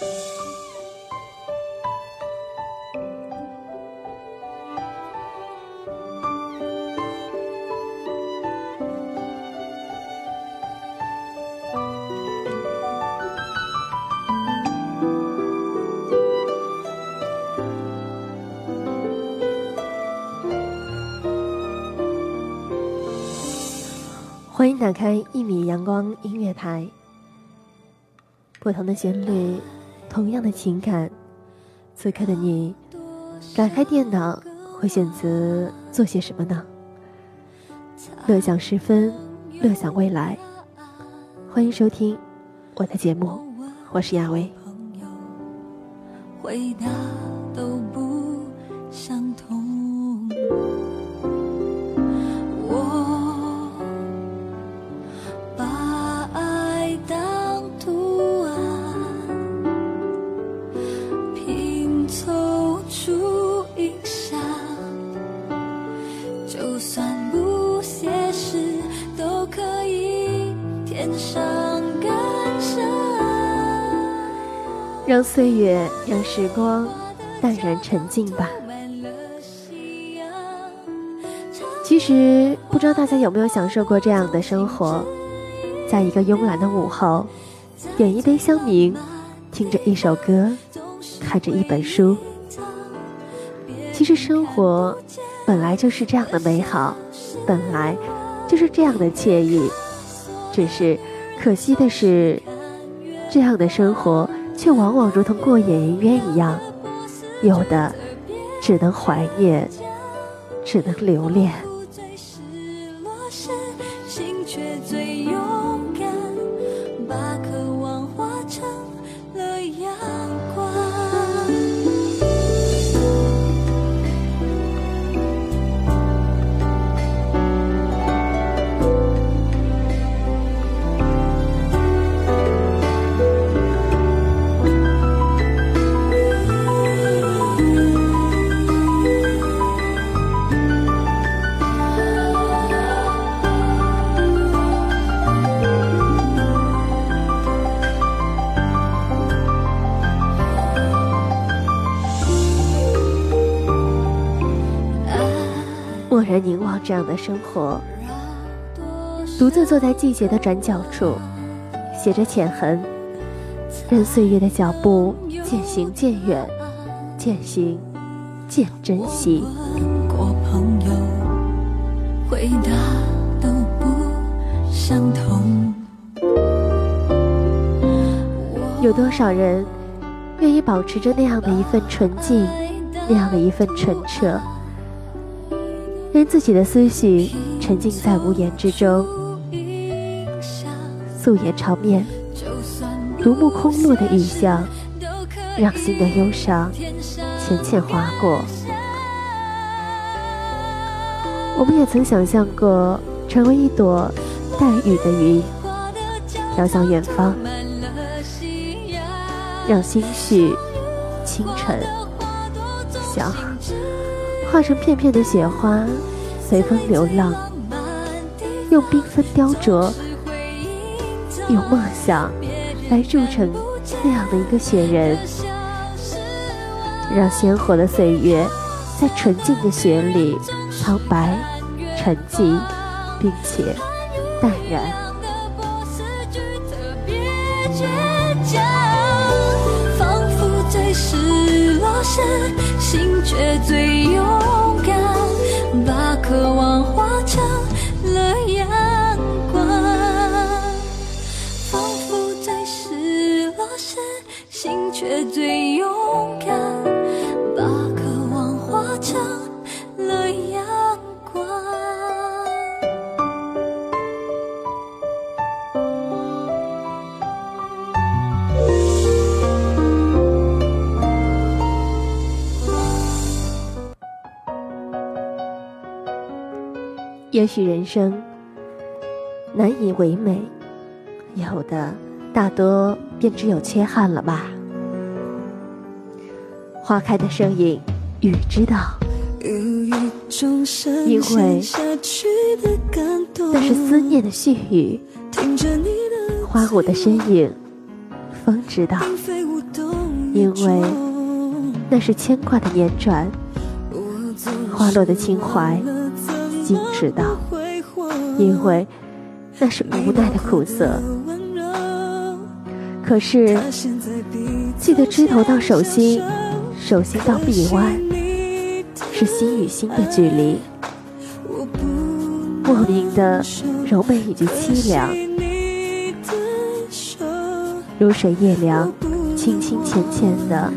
欢迎打开一米阳光音乐台。不同的旋律，同样的情感。此刻的你，打开电脑会选择做些什么呢？乐享时分，乐享未来。欢迎收听我的节目，我是亚薇。回答都不想让岁月，让时光淡然沉静吧。其实，不知道大家有没有享受过这样的生活，在一个慵懒的午后，点一杯香茗，听着一首歌，看着一本书。其实，生活本来就是这样的美好，本来就是这样的惬意。只是，可惜的是，这样的生活。却往往如同过眼云烟一样，有的只能怀念，只能留恋。这样的生活，独自坐在季节的转角处，写着浅痕，任岁月的脚步渐行渐远，渐行渐珍惜。有多少人愿意保持着那样的一份纯净，那样的一份纯澈？任自己的思绪沉浸在无言之中，素颜朝面，独目空落的雨巷，让心的忧伤浅浅划过。我们也曾想象过成为一朵带雨的云，飘向远方，让心绪清晨想。化成片片的雪花，随风流浪，用缤纷雕琢，用梦想来铸成那样的一个雪人，让鲜活的岁月在纯净的雪里苍白、沉寂，并且淡然。失落时。心却最勇也许人生难以为美，有的大多便只有缺憾了吧。花开的声音，雨知道，因为那是思念的细雨。花舞的身影，风知道，因为那是牵挂的年转；花落的情怀，心知道，因为那是无奈的苦涩。可是，记得枝头到手心，手心到臂弯，是心与心的距离。莫名的柔美以及凄凉，如水夜凉，轻轻浅浅的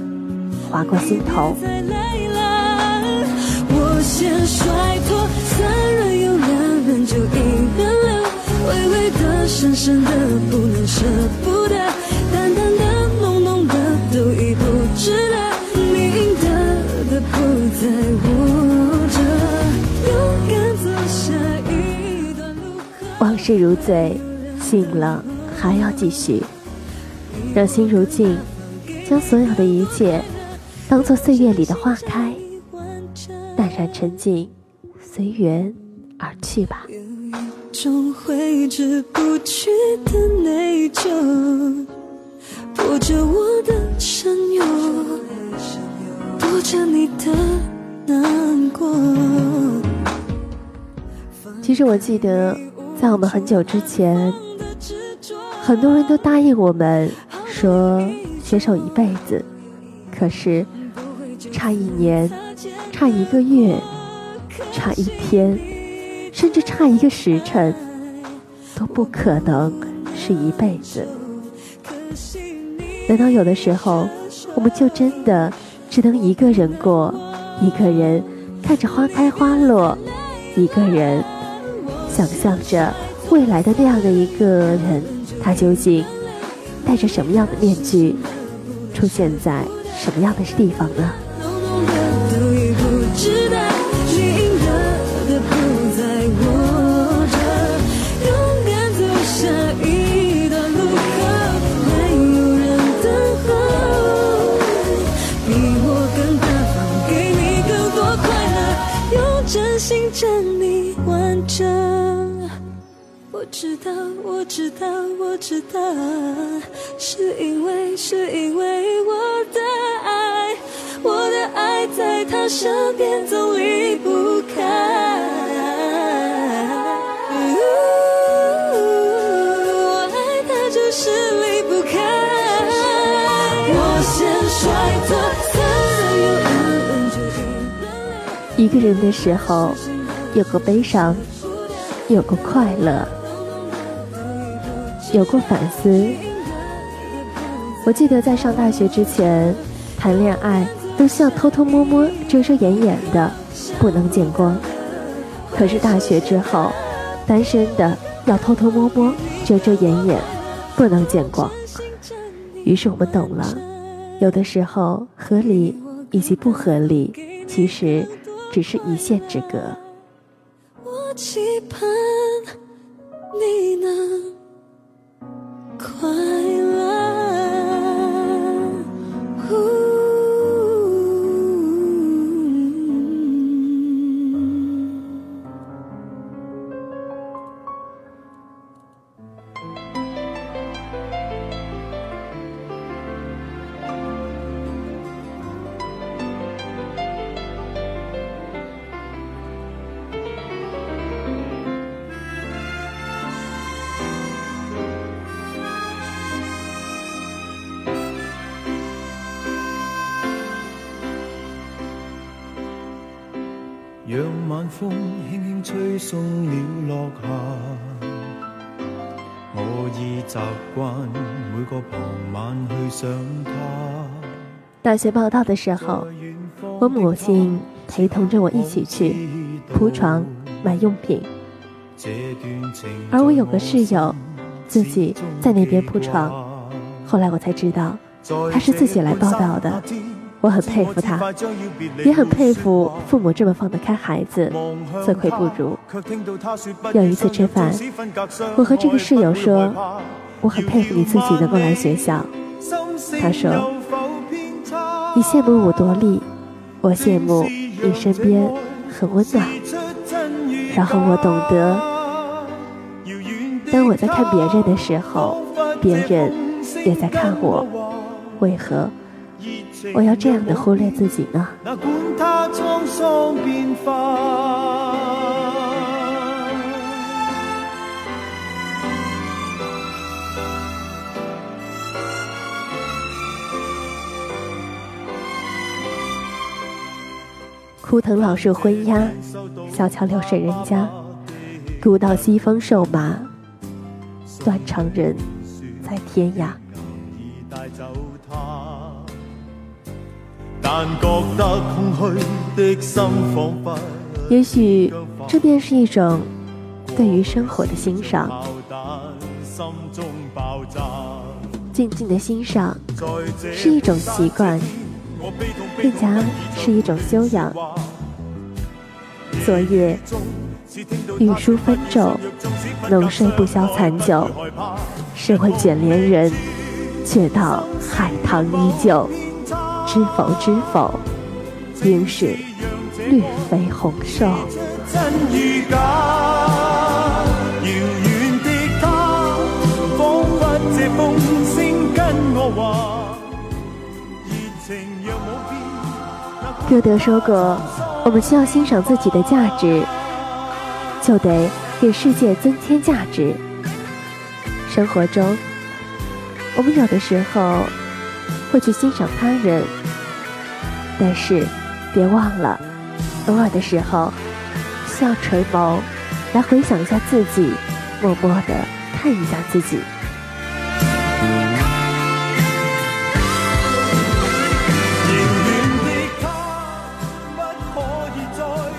划过心头。深深的不能舍不得，淡淡的浓浓的都已不值得，明的的不在我这，勇敢走下。往事如醉，醒了还要继续。让心如镜，将所有的一切当做岁月里的花开，淡然沉静，随缘而去吧。种挥之不去的内疚，拖着我的深忧，躲着你的难过。其实我记得。在我们很久之前，很多人都答应我们说携手一辈子，可是差一年、差一个月、差一天，甚至差一个时辰，都不可能是一辈子。难道有的时候，我们就真的只能一个人过，一个人看着花开花落，一个人？想象着未来的那样的一个人，他究竟戴着什么样的面具，出现在什么样的地方呢？比我更大方，给你更多快乐，用真心将你完整。我知道，我知道，我知道，是因为是因为我的爱，我的爱在他身边总离不开。我爱他，就是离不开。我先甩脱。一个人的时候，有过悲伤，有过快乐。有过反思。我记得在上大学之前，谈恋爱都需要偷偷摸摸、遮遮掩掩的，不能见光。可是大学之后，单身的要偷偷摸摸、遮遮掩掩，不能见光。于是我们懂了，有的时候合理以及不合理，其实只是一线之隔。我期盼你能。快风轻轻吹送了落下。我已习惯每个傍晚去想他。大学报道的时候，我母亲陪同着我一起去铺床买用品，而我有个室友自己在那边铺床。后来我才知道，他是自己来报道的。我很佩服他，也很佩服父母这么放得开孩子，自愧不如。有一次吃饭，我和这个室友说：“我很佩服你自己能够来学校。”他说：“你羡慕我多力，我羡慕你身边很温暖。”然后我懂得，当我在看别人的时候，别人也在看我，为何我要这样的忽略自己呢？枯藤老树昏鸦，小桥流水人家，古道西风瘦马，断肠人在天涯。也许这便是一种对于生活的欣赏，静静的欣赏是一种习惯，更加是一种修养。昨夜玉书分骤，浓睡不消残酒。试问卷帘人，却道海棠依旧。知否知否，应是绿肥红瘦。歌德说过。我们需要欣赏自己的价值，就得给世界增添价值。生活中，我们有的时候会去欣赏他人，但是别忘了，偶尔的时候需要垂眸来回想一下自己，默默的看一下自己。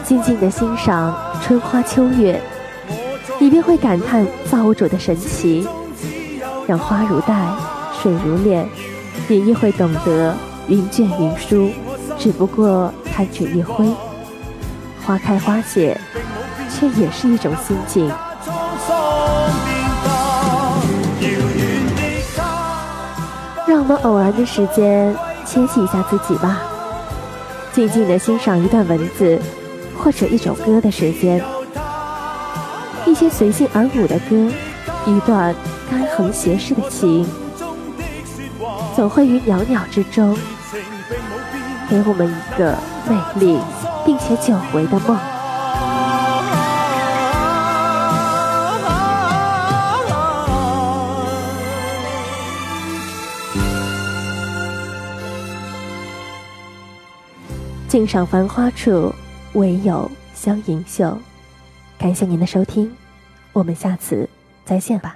静静的欣赏春花秋月，你便会感叹造物主的神奇。让花如黛，水如练，你亦会懂得云卷云舒，只不过弹指一挥。花开花谢，却也是一种心境。让我们偶然的时间歇息一下自己吧，静静的欣赏一段文字。或者一首歌的时间，一些随性而舞的歌，一段干横斜视的情，总会于袅袅之中，给我们一个美丽并且久违的梦。静赏繁花处。唯有香盈袖，感谢您的收听，我们下次再见吧。